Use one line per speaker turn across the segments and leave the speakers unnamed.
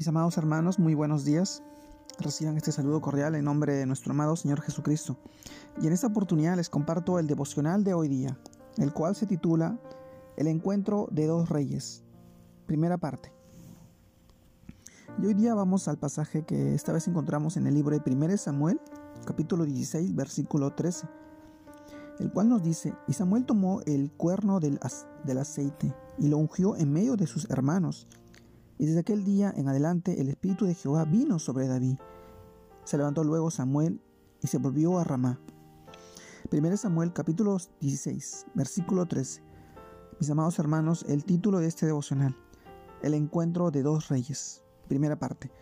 Mis amados hermanos, muy buenos días. Reciban este saludo cordial en nombre de nuestro amado Señor Jesucristo. Y en esta oportunidad les comparto el devocional de hoy día, el cual se titula El encuentro de dos reyes. Primera parte. Y hoy día vamos al pasaje que esta vez encontramos en el libro de 1 Samuel, capítulo 16, versículo 13, el cual nos dice, y Samuel tomó el cuerno del, del aceite y lo ungió en medio de sus hermanos y desde aquel día en adelante el Espíritu de Jehová vino sobre David. Se levantó luego Samuel y se volvió a Ramá. 1 Samuel capítulo 16, versículo 13. Mis amados hermanos, el título de este devocional, El encuentro de dos reyes. Primera parte.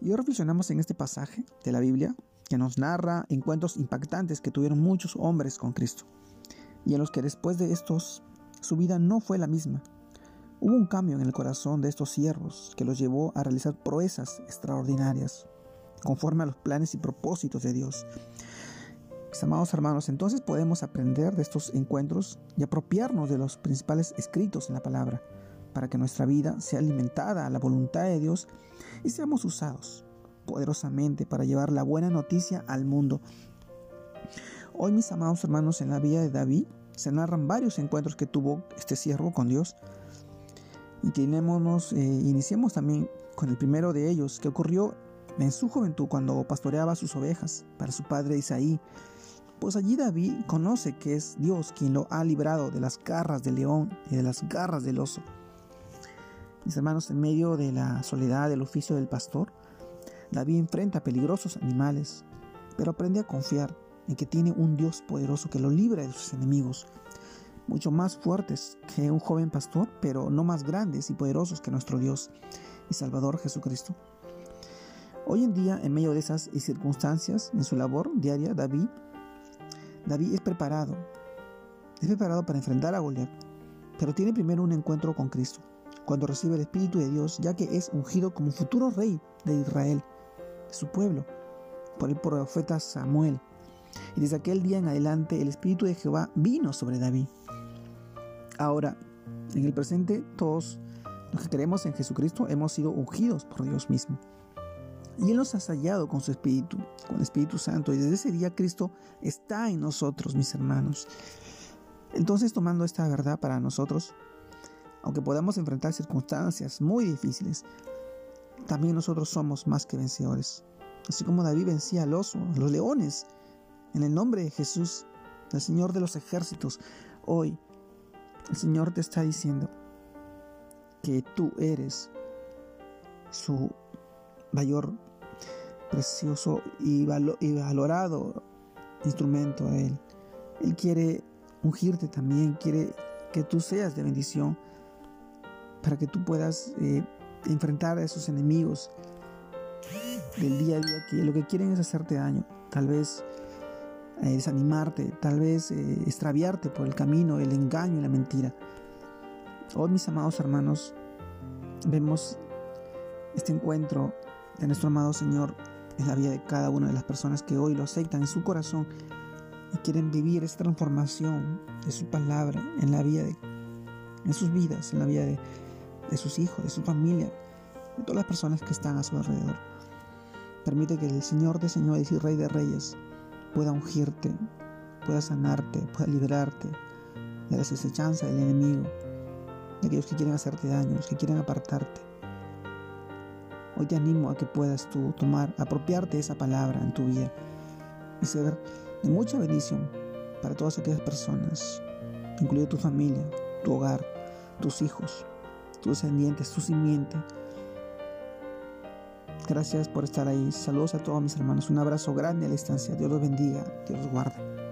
Y hoy reflexionamos en este pasaje de la Biblia que nos narra encuentros impactantes que tuvieron muchos hombres con Cristo y en los que después de estos su vida no fue la misma. Hubo un cambio en el corazón de estos siervos que los llevó a realizar proezas extraordinarias, conforme a los planes y propósitos de Dios. Mis amados hermanos, entonces podemos aprender de estos encuentros y apropiarnos de los principales escritos en la palabra, para que nuestra vida sea alimentada a la voluntad de Dios y seamos usados poderosamente para llevar la buena noticia al mundo. Hoy, mis amados hermanos, en la vida de David se narran varios encuentros que tuvo este siervo con Dios Inclinémonos, eh, iniciemos también con el primero de ellos, que ocurrió en su juventud cuando pastoreaba sus ovejas para su padre Isaí. Pues allí David conoce que es Dios quien lo ha librado de las garras del león y de las garras del oso. Mis hermanos, en medio de la soledad del oficio del pastor, David enfrenta peligrosos animales, pero aprende a confiar en que tiene un Dios poderoso que lo libra de sus enemigos mucho más fuertes que un joven pastor, pero no más grandes y poderosos que nuestro Dios y Salvador Jesucristo. Hoy en día, en medio de esas circunstancias, en su labor diaria, David, David es preparado, es preparado para enfrentar a Goliat, pero tiene primero un encuentro con Cristo, cuando recibe el Espíritu de Dios, ya que es ungido como futuro rey de Israel, de su pueblo, por el profeta Samuel. Y desde aquel día en adelante el Espíritu de Jehová vino sobre David. Ahora, en el presente, todos los que creemos en Jesucristo hemos sido ungidos por Dios mismo. Y Él nos ha sellado con su Espíritu, con el Espíritu Santo. Y desde ese día Cristo está en nosotros, mis hermanos. Entonces, tomando esta verdad para nosotros, aunque podamos enfrentar circunstancias muy difíciles, también nosotros somos más que vencedores. Así como David vencía al oso, a los leones, en el nombre de Jesús, el Señor de los ejércitos, hoy el Señor te está diciendo que tú eres su mayor, precioso y, valorado instrumento a Él. Él quiere ungirte también, quiere que tú seas de bendición para que tú puedas eh, enfrentar a esos enemigos del día a día que lo que quieren es hacerte daño. Tal vez desanimarte, tal vez eh, extraviarte por el camino, el engaño y la mentira. Hoy, mis amados hermanos, vemos este encuentro de nuestro amado Señor en la vida de cada una de las personas que hoy lo aceptan en su corazón y quieren vivir esta transformación de su palabra en la vida de en sus vidas, en la vida de, de sus hijos, de su familia, de todas las personas que están a su alrededor. Permite que el Señor de señores y Rey de reyes pueda ungirte, pueda sanarte, pueda liberarte de la desechanza del enemigo, de aquellos que quieren hacerte daño, que quieren apartarte. Hoy te animo a que puedas tú tomar, apropiarte esa palabra en tu vida y ser de mucha bendición para todas aquellas personas, incluido tu familia, tu hogar, tus hijos, tus descendientes, tu simiente Gracias por estar ahí. Saludos a todos mis hermanos. Un abrazo grande a la distancia. Dios los bendiga. Dios los guarde.